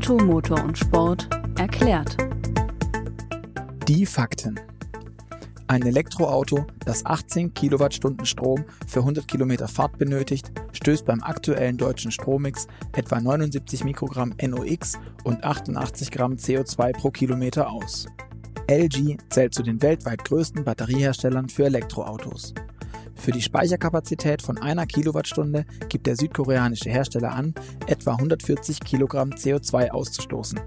Auto, Motor und Sport erklärt. Die Fakten. Ein Elektroauto, das 18 Kilowattstunden Strom für 100 Kilometer Fahrt benötigt, stößt beim aktuellen deutschen Strommix etwa 79 Mikrogramm NOx und 88 Gramm CO2 pro Kilometer aus. LG zählt zu den weltweit größten Batterieherstellern für Elektroautos. Für die Speicherkapazität von einer Kilowattstunde gibt der südkoreanische Hersteller an, etwa 140 Kilogramm CO2 auszustoßen.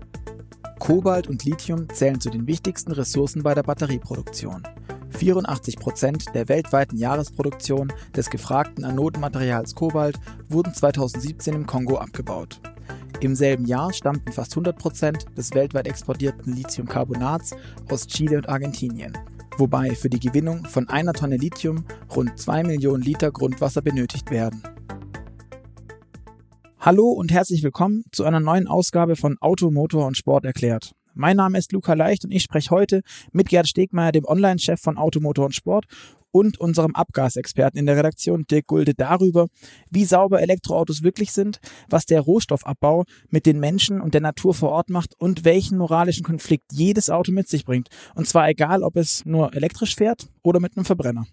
Kobalt und Lithium zählen zu den wichtigsten Ressourcen bei der Batterieproduktion. 84 Prozent der weltweiten Jahresproduktion des gefragten Anodenmaterials Kobalt wurden 2017 im Kongo abgebaut. Im selben Jahr stammten fast 100 Prozent des weltweit exportierten Lithiumcarbonats aus Chile und Argentinien wobei für die Gewinnung von einer Tonne Lithium rund 2 Millionen Liter Grundwasser benötigt werden. Hallo und herzlich willkommen zu einer neuen Ausgabe von Auto, Motor und Sport erklärt. Mein Name ist Luca Leicht und ich spreche heute mit Gerd Stegmeier, dem Online-Chef von Auto, Motor und Sport und unserem Abgasexperten in der Redaktion Dirk Gulde darüber, wie sauber Elektroautos wirklich sind, was der Rohstoffabbau mit den Menschen und der Natur vor Ort macht und welchen moralischen Konflikt jedes Auto mit sich bringt. Und zwar egal, ob es nur elektrisch fährt oder mit einem Verbrenner.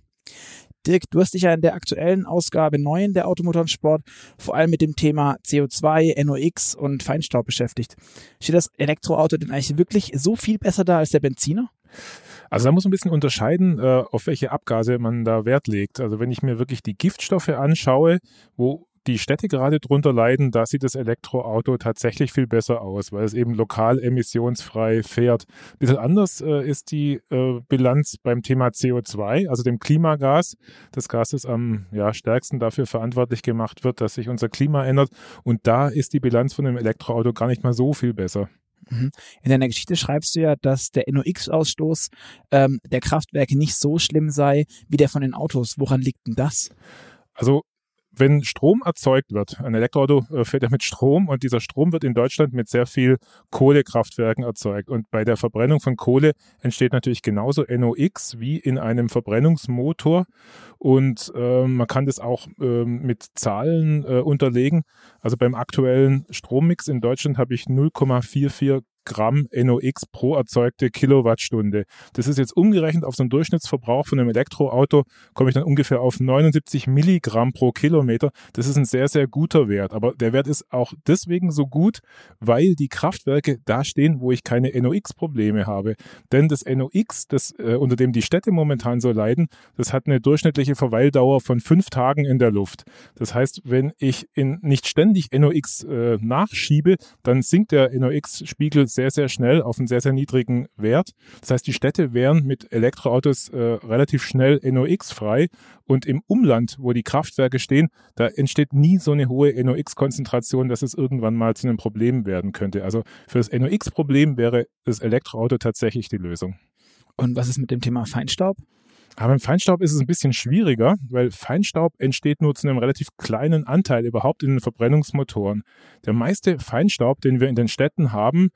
Dirk, du hast dich ja in der aktuellen Ausgabe 9 der Automotorsport vor allem mit dem Thema CO2, NOx und Feinstaub beschäftigt. Steht das Elektroauto denn eigentlich wirklich so viel besser da als der Benziner? Also da muss man ein bisschen unterscheiden, äh, auf welche Abgase man da Wert legt. Also wenn ich mir wirklich die Giftstoffe anschaue, wo die Städte gerade drunter leiden, da sieht das Elektroauto tatsächlich viel besser aus, weil es eben lokal emissionsfrei fährt. Ein bisschen anders äh, ist die äh, Bilanz beim Thema CO2, also dem Klimagas. Das Gas, das am ja, stärksten dafür verantwortlich gemacht wird, dass sich unser Klima ändert. Und da ist die Bilanz von dem Elektroauto gar nicht mal so viel besser. Mhm. In deiner Geschichte schreibst du ja, dass der NOx-Ausstoß ähm, der Kraftwerke nicht so schlimm sei wie der von den Autos. Woran liegt denn das? Also wenn Strom erzeugt wird, ein Elektroauto äh, fährt ja mit Strom und dieser Strom wird in Deutschland mit sehr viel Kohlekraftwerken erzeugt. Und bei der Verbrennung von Kohle entsteht natürlich genauso NOx wie in einem Verbrennungsmotor. Und äh, man kann das auch äh, mit Zahlen äh, unterlegen. Also beim aktuellen Strommix in Deutschland habe ich 0,44 Gramm NOx pro erzeugte Kilowattstunde. Das ist jetzt umgerechnet auf so einen Durchschnittsverbrauch von einem Elektroauto, komme ich dann ungefähr auf 79 Milligramm pro Kilometer. Das ist ein sehr, sehr guter Wert. Aber der Wert ist auch deswegen so gut, weil die Kraftwerke da stehen, wo ich keine NOx-Probleme habe. Denn das NOx, das, äh, unter dem die Städte momentan so leiden, das hat eine durchschnittliche Verweildauer von fünf Tagen in der Luft. Das heißt, wenn ich in nicht ständig NOx äh, nachschiebe, dann sinkt der NOx-Spiegel sehr, sehr schnell auf einen sehr, sehr niedrigen Wert. Das heißt, die Städte wären mit Elektroautos äh, relativ schnell NOx-frei und im Umland, wo die Kraftwerke stehen, da entsteht nie so eine hohe NOx-Konzentration, dass es irgendwann mal zu einem Problem werden könnte. Also für das NOx-Problem wäre das Elektroauto tatsächlich die Lösung. Und was ist mit dem Thema Feinstaub? Aber beim Feinstaub ist es ein bisschen schwieriger, weil Feinstaub entsteht nur zu einem relativ kleinen Anteil überhaupt in den Verbrennungsmotoren. Der meiste Feinstaub, den wir in den Städten haben,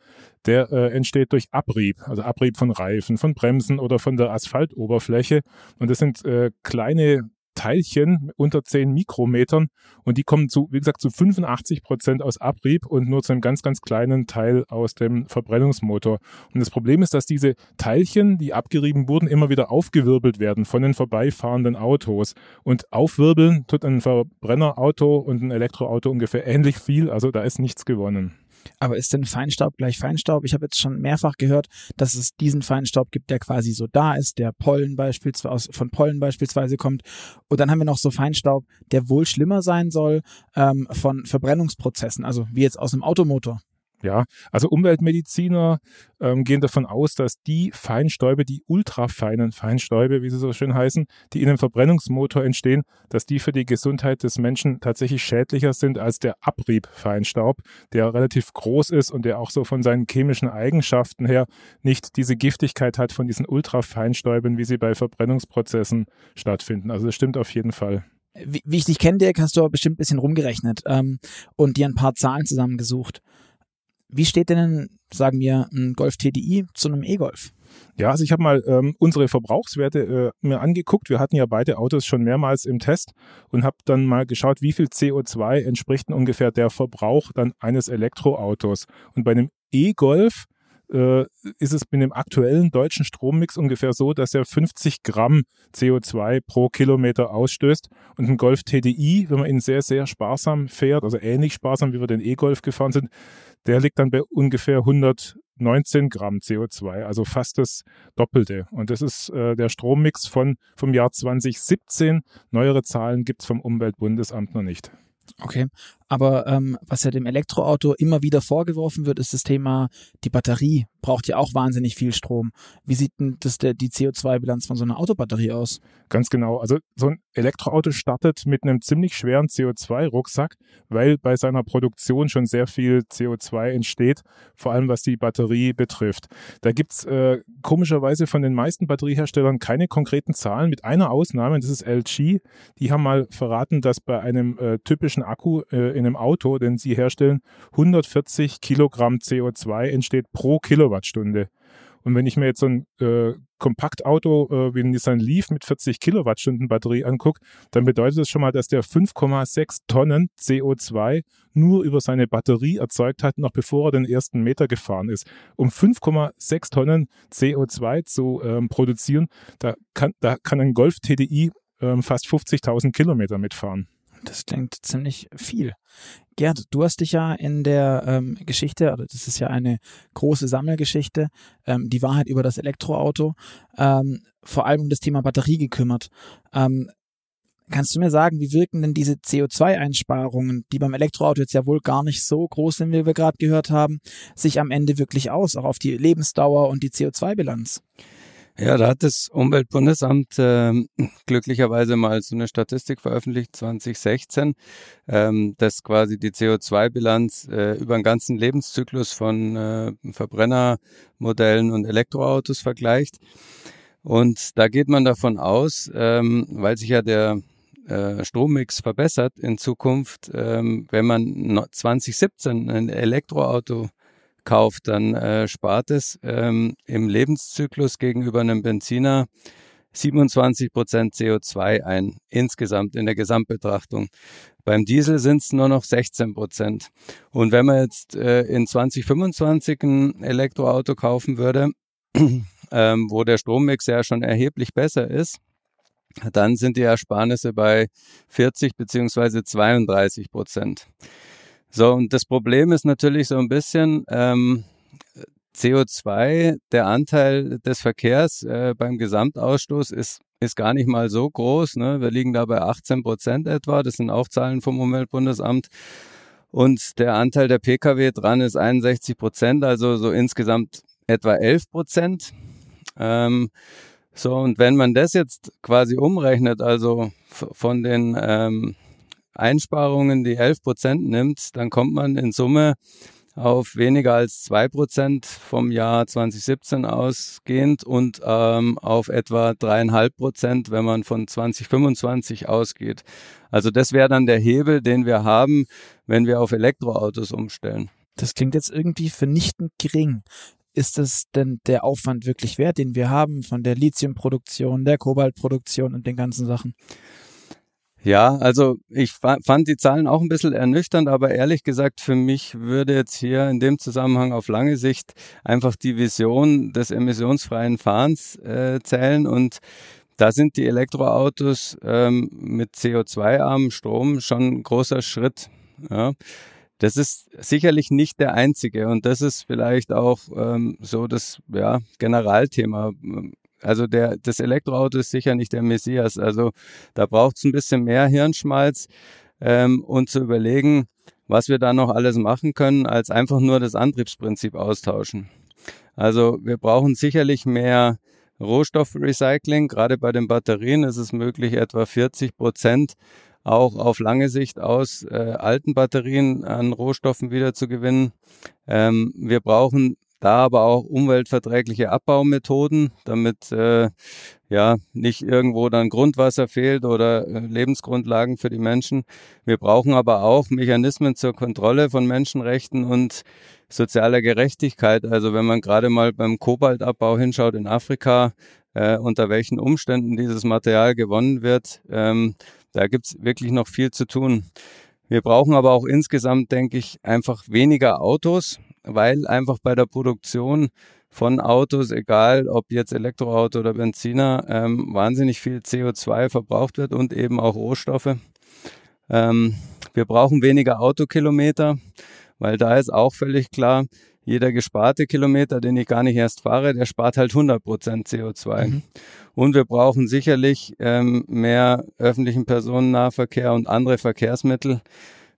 der äh, entsteht durch Abrieb, also Abrieb von Reifen, von Bremsen oder von der Asphaltoberfläche. Und das sind äh, kleine Teilchen unter 10 Mikrometern und die kommen zu, wie gesagt, zu 85 Prozent aus Abrieb und nur zu einem ganz, ganz kleinen Teil aus dem Verbrennungsmotor. Und das Problem ist, dass diese Teilchen, die abgerieben wurden, immer wieder aufgewirbelt werden von den vorbeifahrenden Autos. Und aufwirbeln tut ein Verbrennerauto und ein Elektroauto ungefähr ähnlich viel, also da ist nichts gewonnen. Aber ist denn Feinstaub gleich Feinstaub? Ich habe jetzt schon mehrfach gehört, dass es diesen Feinstaub gibt, der quasi so da ist, der Pollen beispielsweise von Pollen beispielsweise kommt. Und dann haben wir noch so Feinstaub, der wohl schlimmer sein soll ähm, von Verbrennungsprozessen, also wie jetzt aus einem Automotor. Ja, also Umweltmediziner ähm, gehen davon aus, dass die Feinstäube, die ultrafeinen Feinstäube, wie sie so schön heißen, die in einem Verbrennungsmotor entstehen, dass die für die Gesundheit des Menschen tatsächlich schädlicher sind als der Abriebfeinstaub, der relativ groß ist und der auch so von seinen chemischen Eigenschaften her nicht diese Giftigkeit hat von diesen Ultrafeinstäuben, wie sie bei Verbrennungsprozessen stattfinden. Also das stimmt auf jeden Fall wie, ich dich kenne, Dirk, hast du bestimmt ein bisschen rumgerechnet ähm, und dir ein paar Zahlen zusammengesucht. Wie steht denn, sagen wir, ein Golf TDI zu einem E-Golf? Ja, also ich habe mal ähm, unsere Verbrauchswerte äh, mir angeguckt. Wir hatten ja beide Autos schon mehrmals im Test und habe dann mal geschaut, wie viel CO2 entspricht denn ungefähr der Verbrauch dann eines Elektroautos. Und bei einem E-Golf äh, ist es mit dem aktuellen deutschen Strommix ungefähr so, dass er 50 Gramm CO2 pro Kilometer ausstößt. Und ein Golf TDI, wenn man ihn sehr, sehr sparsam fährt, also ähnlich sparsam, wie wir den E-Golf gefahren sind, der liegt dann bei ungefähr 119 Gramm CO2, also fast das Doppelte. Und das ist äh, der Strommix von, vom Jahr 2017. Neuere Zahlen gibt es vom Umweltbundesamt noch nicht. Okay, aber ähm, was ja dem Elektroauto immer wieder vorgeworfen wird, ist das Thema, die Batterie braucht ja auch wahnsinnig viel Strom. Wie sieht denn das der, die CO2-Bilanz von so einer Autobatterie aus? Ganz genau. Also so ein Elektroauto startet mit einem ziemlich schweren CO2-Rucksack, weil bei seiner Produktion schon sehr viel CO2 entsteht, vor allem was die Batterie betrifft. Da gibt's äh, komischerweise von den meisten Batterieherstellern keine konkreten Zahlen, mit einer Ausnahme, das ist LG. Die haben mal verraten, dass bei einem äh, typischen Akku äh, in einem Auto, den sie herstellen, 140 Kilogramm CO2 entsteht pro Kilowattstunde. Und wenn ich mir jetzt so ein äh, Kompaktauto äh, wie ein Nissan Leaf mit 40 Kilowattstunden Batterie angucke, dann bedeutet das schon mal, dass der 5,6 Tonnen CO2 nur über seine Batterie erzeugt hat, noch bevor er den ersten Meter gefahren ist. Um 5,6 Tonnen CO2 zu ähm, produzieren, da kann, da kann ein Golf TDI ähm, fast 50.000 Kilometer mitfahren. Das klingt ziemlich viel. Gerd, du hast dich ja in der ähm, Geschichte, oder das ist ja eine große Sammelgeschichte, ähm, die Wahrheit über das Elektroauto, ähm, vor allem um das Thema Batterie gekümmert. Ähm, kannst du mir sagen, wie wirken denn diese CO2-Einsparungen, die beim Elektroauto jetzt ja wohl gar nicht so groß sind, wie wir gerade gehört haben, sich am Ende wirklich aus, auch auf die Lebensdauer und die CO2-Bilanz? Ja, da hat das Umweltbundesamt äh, glücklicherweise mal so eine Statistik veröffentlicht, 2016, ähm, dass quasi die CO2-Bilanz äh, über den ganzen Lebenszyklus von äh, Verbrennermodellen und Elektroautos vergleicht. Und da geht man davon aus, ähm, weil sich ja der äh, Strommix verbessert in Zukunft, ähm, wenn man 2017 ein Elektroauto kauft, dann äh, spart es ähm, im Lebenszyklus gegenüber einem Benziner 27 Prozent CO2 ein, insgesamt in der Gesamtbetrachtung. Beim Diesel sind es nur noch 16 Prozent. Und wenn man jetzt äh, in 2025 ein Elektroauto kaufen würde, ähm, wo der Strommix ja schon erheblich besser ist, dann sind die Ersparnisse bei 40 beziehungsweise 32 Prozent. So, und das Problem ist natürlich so ein bisschen ähm, CO2, der Anteil des Verkehrs äh, beim Gesamtausstoß ist, ist gar nicht mal so groß. Ne? Wir liegen da bei 18 Prozent etwa. Das sind auch Zahlen vom Umweltbundesamt. Und der Anteil der Pkw dran ist 61 Prozent, also so insgesamt etwa 11 Prozent. Ähm, so, und wenn man das jetzt quasi umrechnet, also von den ähm, Einsparungen die 11 Prozent nimmt, dann kommt man in Summe auf weniger als 2 Prozent vom Jahr 2017 ausgehend und ähm, auf etwa 3,5 Prozent, wenn man von 2025 ausgeht. Also das wäre dann der Hebel, den wir haben, wenn wir auf Elektroautos umstellen. Das klingt jetzt irgendwie vernichtend gering. Ist es denn der Aufwand wirklich wert, den wir haben von der Lithiumproduktion, der Kobaltproduktion und den ganzen Sachen? Ja, also ich fand die Zahlen auch ein bisschen ernüchternd, aber ehrlich gesagt, für mich würde jetzt hier in dem Zusammenhang auf lange Sicht einfach die Vision des emissionsfreien Fahrens äh, zählen und da sind die Elektroautos ähm, mit CO2-armem Strom schon ein großer Schritt. Ja. Das ist sicherlich nicht der einzige und das ist vielleicht auch ähm, so das ja, Generalthema also der, das Elektroauto ist sicher nicht der Messias. Also da braucht es ein bisschen mehr Hirnschmalz ähm, und zu überlegen, was wir da noch alles machen können, als einfach nur das Antriebsprinzip austauschen. Also wir brauchen sicherlich mehr Rohstoffrecycling. Gerade bei den Batterien ist es möglich, etwa 40 Prozent auch auf lange Sicht aus äh, alten Batterien an Rohstoffen wieder zu gewinnen. Ähm, wir brauchen da aber auch umweltverträgliche Abbaumethoden, damit äh, ja nicht irgendwo dann Grundwasser fehlt oder äh, Lebensgrundlagen für die Menschen. Wir brauchen aber auch Mechanismen zur Kontrolle von Menschenrechten und sozialer Gerechtigkeit. Also wenn man gerade mal beim Kobaltabbau hinschaut in Afrika, äh, unter welchen Umständen dieses Material gewonnen wird, ähm, da gibt's wirklich noch viel zu tun. Wir brauchen aber auch insgesamt, denke ich, einfach weniger Autos weil einfach bei der Produktion von Autos, egal ob jetzt Elektroauto oder Benziner, ähm, wahnsinnig viel CO2 verbraucht wird und eben auch Rohstoffe. Ähm, wir brauchen weniger Autokilometer, weil da ist auch völlig klar, jeder gesparte Kilometer, den ich gar nicht erst fahre, der spart halt 100 Prozent CO2. Mhm. Und wir brauchen sicherlich ähm, mehr öffentlichen Personennahverkehr und andere Verkehrsmittel,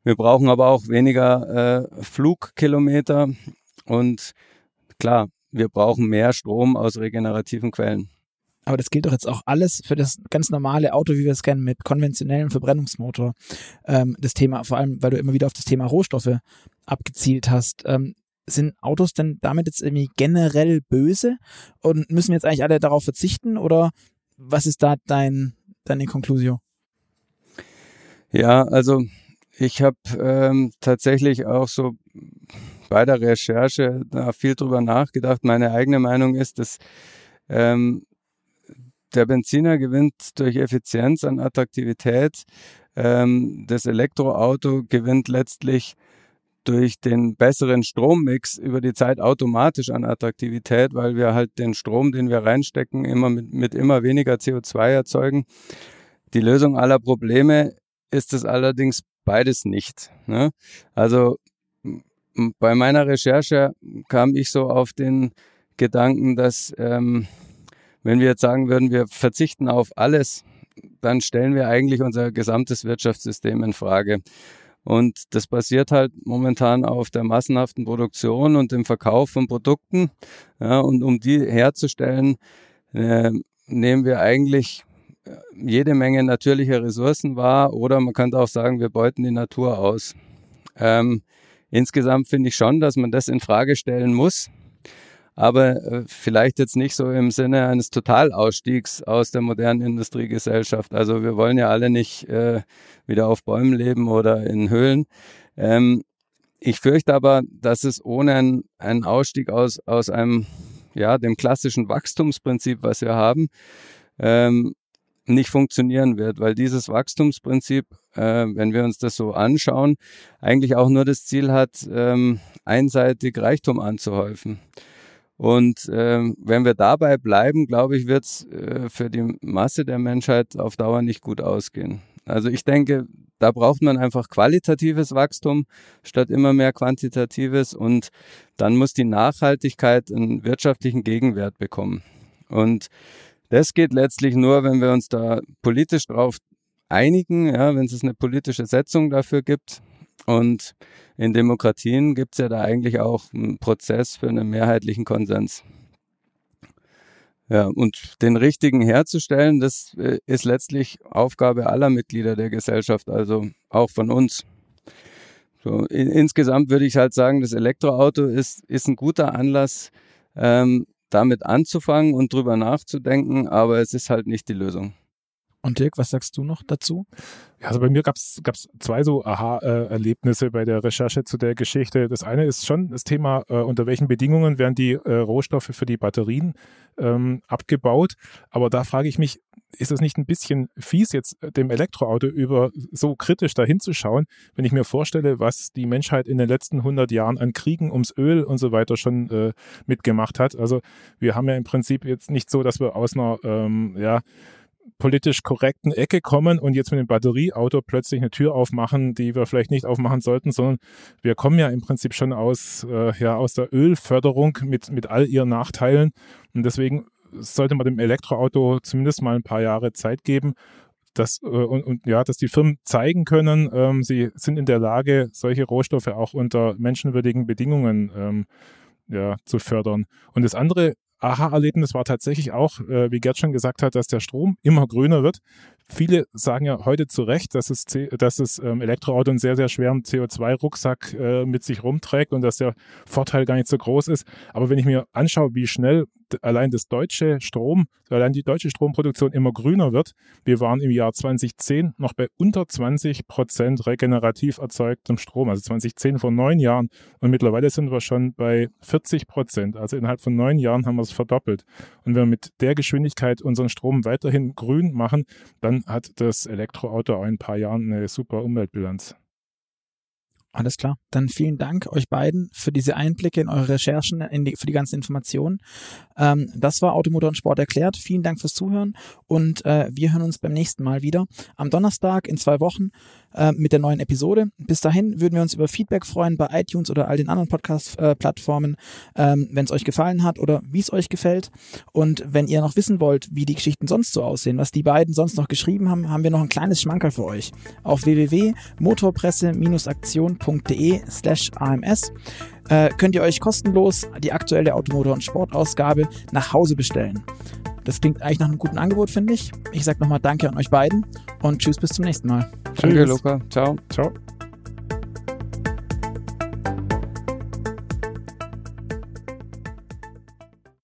wir brauchen aber auch weniger äh, Flugkilometer und klar, wir brauchen mehr Strom aus regenerativen Quellen. Aber das gilt doch jetzt auch alles für das ganz normale Auto, wie wir es kennen, mit konventionellem Verbrennungsmotor. Ähm, das Thema, vor allem, weil du immer wieder auf das Thema Rohstoffe abgezielt hast. Ähm, sind Autos denn damit jetzt irgendwie generell böse? Und müssen wir jetzt eigentlich alle darauf verzichten? Oder was ist da dein, deine Konklusion? Ja, also ich habe ähm, tatsächlich auch so bei der Recherche da viel drüber nachgedacht. Meine eigene Meinung ist, dass ähm, der Benziner gewinnt durch Effizienz an Attraktivität. Ähm, das Elektroauto gewinnt letztlich durch den besseren Strommix über die Zeit automatisch an Attraktivität, weil wir halt den Strom, den wir reinstecken, immer mit, mit immer weniger CO2 erzeugen. Die Lösung aller Probleme ist es allerdings beides nicht. Ne? Also bei meiner Recherche kam ich so auf den Gedanken, dass ähm, wenn wir jetzt sagen würden, wir verzichten auf alles, dann stellen wir eigentlich unser gesamtes Wirtschaftssystem in Frage. Und das basiert halt momentan auf der massenhaften Produktion und dem Verkauf von Produkten. Ja, und um die herzustellen, äh, nehmen wir eigentlich jede Menge natürliche Ressourcen wahr oder man könnte auch sagen, wir beuten die Natur aus. Ähm, insgesamt finde ich schon, dass man das in Frage stellen muss, aber äh, vielleicht jetzt nicht so im Sinne eines Totalausstiegs aus der modernen Industriegesellschaft. Also wir wollen ja alle nicht äh, wieder auf Bäumen leben oder in Höhlen. Ähm, ich fürchte aber, dass es ohne einen, einen Ausstieg aus, aus einem, ja, dem klassischen Wachstumsprinzip, was wir haben, ähm, nicht funktionieren wird, weil dieses Wachstumsprinzip, äh, wenn wir uns das so anschauen, eigentlich auch nur das Ziel hat, ähm, einseitig Reichtum anzuhäufen. Und ähm, wenn wir dabei bleiben, glaube ich, wird es äh, für die Masse der Menschheit auf Dauer nicht gut ausgehen. Also ich denke, da braucht man einfach qualitatives Wachstum statt immer mehr quantitatives und dann muss die Nachhaltigkeit einen wirtschaftlichen Gegenwert bekommen. Und das geht letztlich nur, wenn wir uns da politisch drauf einigen, ja, wenn es eine politische Setzung dafür gibt. Und in Demokratien gibt es ja da eigentlich auch einen Prozess für einen mehrheitlichen Konsens. Ja, und den richtigen herzustellen, das äh, ist letztlich Aufgabe aller Mitglieder der Gesellschaft, also auch von uns. So, in, insgesamt würde ich halt sagen, das Elektroauto ist, ist ein guter Anlass, ähm, damit anzufangen und drüber nachzudenken, aber es ist halt nicht die Lösung. Und Dirk, was sagst du noch dazu? Ja, also bei mir gab es zwei so Aha-Erlebnisse bei der Recherche zu der Geschichte. Das eine ist schon das Thema, äh, unter welchen Bedingungen werden die äh, Rohstoffe für die Batterien ähm, abgebaut. Aber da frage ich mich, ist es nicht ein bisschen fies, jetzt dem Elektroauto über so kritisch dahin zu schauen, wenn ich mir vorstelle, was die Menschheit in den letzten 100 Jahren an Kriegen ums Öl und so weiter schon äh, mitgemacht hat. Also wir haben ja im Prinzip jetzt nicht so, dass wir aus einer ähm, ja, politisch korrekten Ecke kommen und jetzt mit dem Batterieauto plötzlich eine Tür aufmachen, die wir vielleicht nicht aufmachen sollten, sondern wir kommen ja im Prinzip schon aus, äh, ja, aus der Ölförderung mit, mit all ihren Nachteilen. Und deswegen sollte man dem Elektroauto zumindest mal ein paar Jahre Zeit geben, dass, äh, und, und, ja, dass die Firmen zeigen können, ähm, sie sind in der Lage, solche Rohstoffe auch unter menschenwürdigen Bedingungen ähm, ja, zu fördern. Und das andere Aha-Erlebnis war tatsächlich auch, äh, wie Gerd schon gesagt hat, dass der Strom immer grüner wird. Viele sagen ja heute zu Recht, dass es, dass es ähm, Elektroauto einen sehr, sehr schweren CO2-Rucksack äh, mit sich rumträgt und dass der Vorteil gar nicht so groß ist. Aber wenn ich mir anschaue, wie schnell allein das deutsche Strom, allein die deutsche Stromproduktion immer grüner wird, wir waren im Jahr 2010 noch bei unter 20 Prozent regenerativ erzeugtem Strom, also 2010 vor neun Jahren und mittlerweile sind wir schon bei 40 Prozent. Also innerhalb von neun Jahren haben wir es verdoppelt. Und wenn wir mit der Geschwindigkeit unseren Strom weiterhin grün machen, dann hat das Elektroauto auch in ein paar Jahren eine super Umweltbilanz. Alles klar. Dann vielen Dank euch beiden für diese Einblicke in eure Recherchen, in die, für die ganzen Informationen. Ähm, das war Automotor und Sport erklärt. Vielen Dank fürs Zuhören und äh, wir hören uns beim nächsten Mal wieder am Donnerstag in zwei Wochen äh, mit der neuen Episode. Bis dahin würden wir uns über Feedback freuen bei iTunes oder all den anderen Podcast-Plattformen, äh, ähm, wenn es euch gefallen hat oder wie es euch gefällt. Und wenn ihr noch wissen wollt, wie die Geschichten sonst so aussehen, was die beiden sonst noch geschrieben haben, haben wir noch ein kleines Schmankerl für euch. Auf www.motorpresse-aktion.de slash AMS äh, könnt ihr euch kostenlos die aktuelle Automotor- und Sportausgabe nach Hause bestellen. Das klingt eigentlich nach einem guten Angebot, finde ich. Ich sage nochmal Danke an euch beiden und tschüss bis zum nächsten Mal. Danke, Luca. Ciao. Ciao.